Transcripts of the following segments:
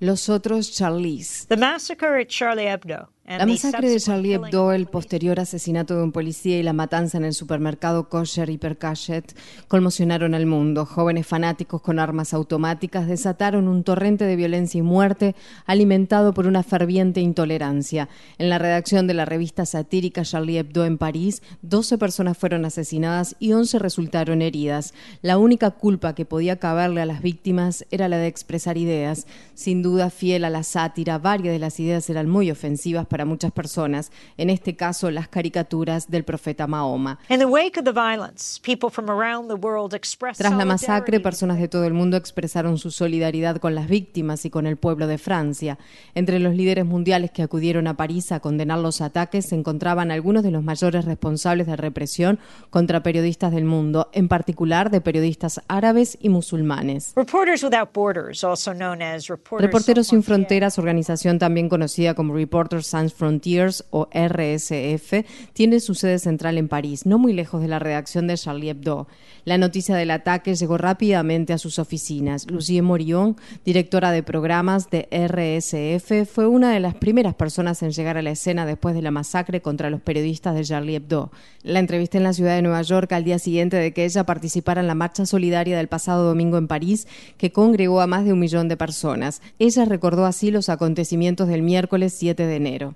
Los otros Charlies. The massacre at Charlie Hebdo La masacre de Charlie Hebdo, el posterior asesinato de un policía y la matanza en el supermercado Kosher Hypercachet conmocionaron al mundo. Jóvenes fanáticos con armas automáticas desataron un torrente de violencia y muerte alimentado por una ferviente intolerancia. En la redacción de la revista satírica Charlie Hebdo en París, 12 personas fueron asesinadas y 11 resultaron heridas. La única culpa que podía caberle a las víctimas era la de expresar ideas. Sin duda fiel a la sátira, varias de las ideas eran muy ofensivas para muchas personas, en este caso las caricaturas del profeta Mahoma. Tras la masacre, personas de todo el mundo expresaron su solidaridad con las víctimas y con el pueblo de Francia. Entre los líderes mundiales que acudieron a París a condenar los ataques se encontraban algunos de los mayores responsables de represión contra periodistas del mundo, en particular de periodistas árabes y musulmanes. Reporteros sin Fronteras, organización también conocida como Reporters Sans Frontiers o RSF tiene su sede central en París, no muy lejos de la redacción de Charlie Hebdo. La noticia del ataque llegó rápidamente a sus oficinas. Lucie Morillon, directora de programas de RSF, fue una de las primeras personas en llegar a la escena después de la masacre contra los periodistas de Charlie Hebdo. La entrevisté en la ciudad de Nueva York al día siguiente de que ella participara en la marcha solidaria del pasado domingo en París, que congregó a más de un millón de personas. Ella recordó así los acontecimientos del miércoles 7 de enero.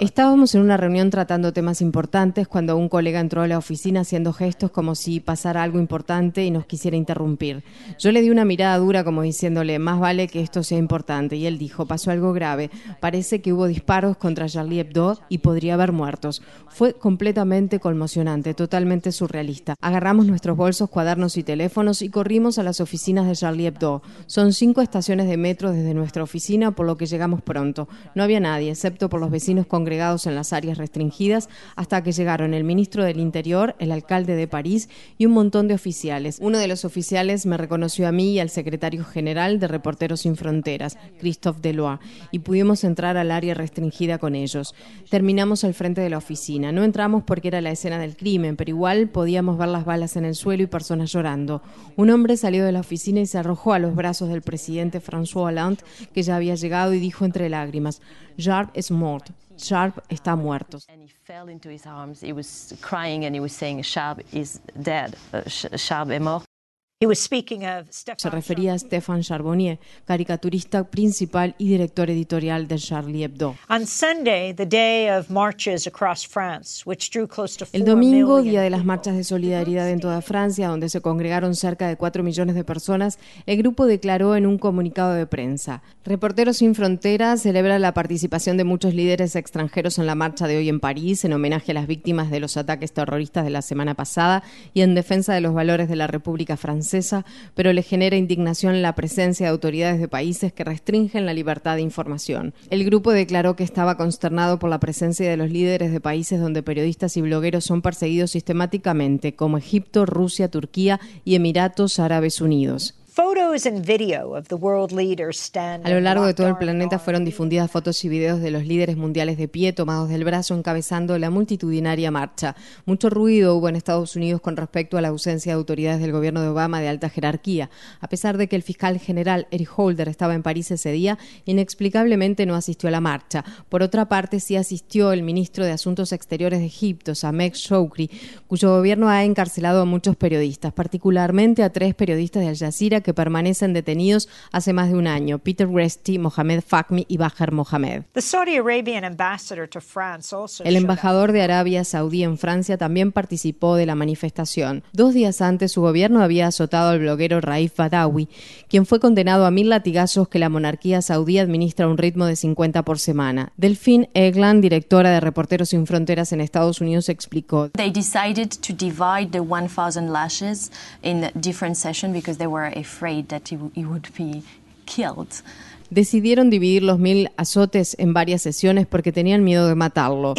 Estábamos en una reunión tratando temas importantes cuando un colega entró a la oficina haciendo gestos como si pasara algo importante y nos quisiera interrumpir. Yo le di una mirada dura como diciéndole, más vale que esto sea importante. Y él dijo, pasó algo grave. Parece que hubo disparos contra Charlie Hebdo y podría haber muertos. Fue completamente conmocionante, totalmente surrealista. Agarramos nuestros bolsos, cuadernos y teléfonos y corrimos a las oficinas de Charlie Hebdo. Son cinco estaciones de metro desde nuestra oficina, por lo que llegamos pronto. No había nadie, excepto por los vecinos congregados en las áreas restringidas, hasta que llegaron el ministro del Interior, el alcalde de París y un montón de oficiales. Uno de los oficiales me reconoció a mí y al secretario general de Reporteros Sin Fronteras, Christophe Delois, y pudimos entrar al área restringida con ellos. Terminamos al frente de la oficina. No entramos porque era la escena del crimen, pero igual podíamos ver las balas en el suelo y personas llorando. Un hombre salió de la oficina y se arrojó a los brazos del presidente François Hollande, que ya había llegado y dijo entre lágrimas, Sharp es muerto. Sharp está muerto. Se refería a Stéphane Charbonnier, caricaturista principal y director editorial de Charlie Hebdo. El domingo, día de las marchas de solidaridad en toda Francia, donde se congregaron cerca de 4 millones de personas, el grupo declaró en un comunicado de prensa: Reporteros sin Fronteras celebra la participación de muchos líderes extranjeros en la marcha de hoy en París en homenaje a las víctimas de los ataques terroristas de la semana pasada y en defensa de los valores de la República Francesa pero le genera indignación la presencia de autoridades de países que restringen la libertad de información. El grupo declaró que estaba consternado por la presencia de los líderes de países donde periodistas y blogueros son perseguidos sistemáticamente, como Egipto, Rusia, Turquía y Emiratos Árabes Unidos. A lo largo de todo el planeta fueron difundidas fotos y videos de los líderes mundiales de pie tomados del brazo encabezando la multitudinaria marcha. Mucho ruido hubo en Estados Unidos con respecto a la ausencia de autoridades del gobierno de Obama de alta jerarquía. A pesar de que el fiscal general Eric Holder estaba en París ese día, inexplicablemente no asistió a la marcha. Por otra parte, sí asistió el ministro de Asuntos Exteriores de Egipto, Samek Shoukri, cuyo gobierno ha encarcelado a muchos periodistas, particularmente a tres periodistas de Al Jazeera que permanecen detenidos hace más de un año, Peter Resti, Mohamed Fahmy y Baher Mohamed. El embajador de Arabia Saudí en Francia también participó de la manifestación. Dos días antes, su gobierno había azotado al bloguero Raif Badawi, quien fue condenado a mil latigazos que la monarquía saudí administra a un ritmo de 50 por semana. Delphine Egland, directora de Reporteros Sin Fronteras en Estados Unidos, explicó. They decided to divide the 1000 lashes in different sessions because they were afraid that he, he would be killed. decidieron dividir los mil azotes en varias sesiones porque tenían miedo de matarlo.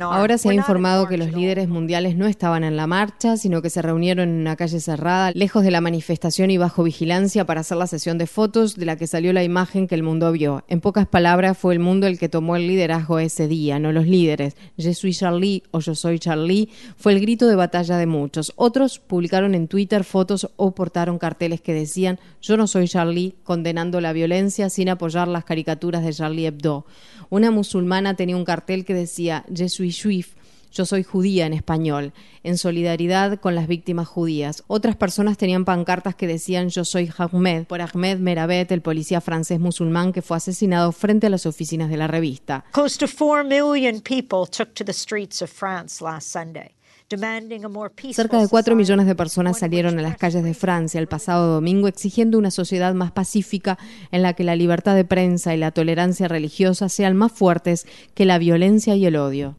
Ahora se ha informado que los líderes mundiales no estaban en la marcha, sino que se reunieron en una calle cerrada, lejos de la manifestación y bajo vigilancia para hacer la sesión de fotos de la que salió la imagen que el mundo vio. En pocas palabras, fue el mundo el que tomó el liderazgo ese día, no los líderes. Je suis Charlie o yo soy Charlie fue el grito de batalla de muchos. Otros publicaron en Twitter fotos o portaron que decían yo no soy Charlie, condenando la violencia sin apoyar las caricaturas de Charlie Hebdo. Una musulmana tenía un cartel que decía Je suis juif, yo soy judía en español, en solidaridad con las víctimas judías. Otras personas tenían pancartas que decían Yo soy Ahmed, por Ahmed Merabet, el policía francés musulmán que fue asesinado frente a las oficinas de la revista. Close to 4 million people took to the streets of France last Sunday. Cerca de 4 millones de personas salieron a las calles de Francia el pasado domingo exigiendo una sociedad más pacífica en la que la libertad de prensa y la tolerancia religiosa sean más fuertes que la violencia y el odio.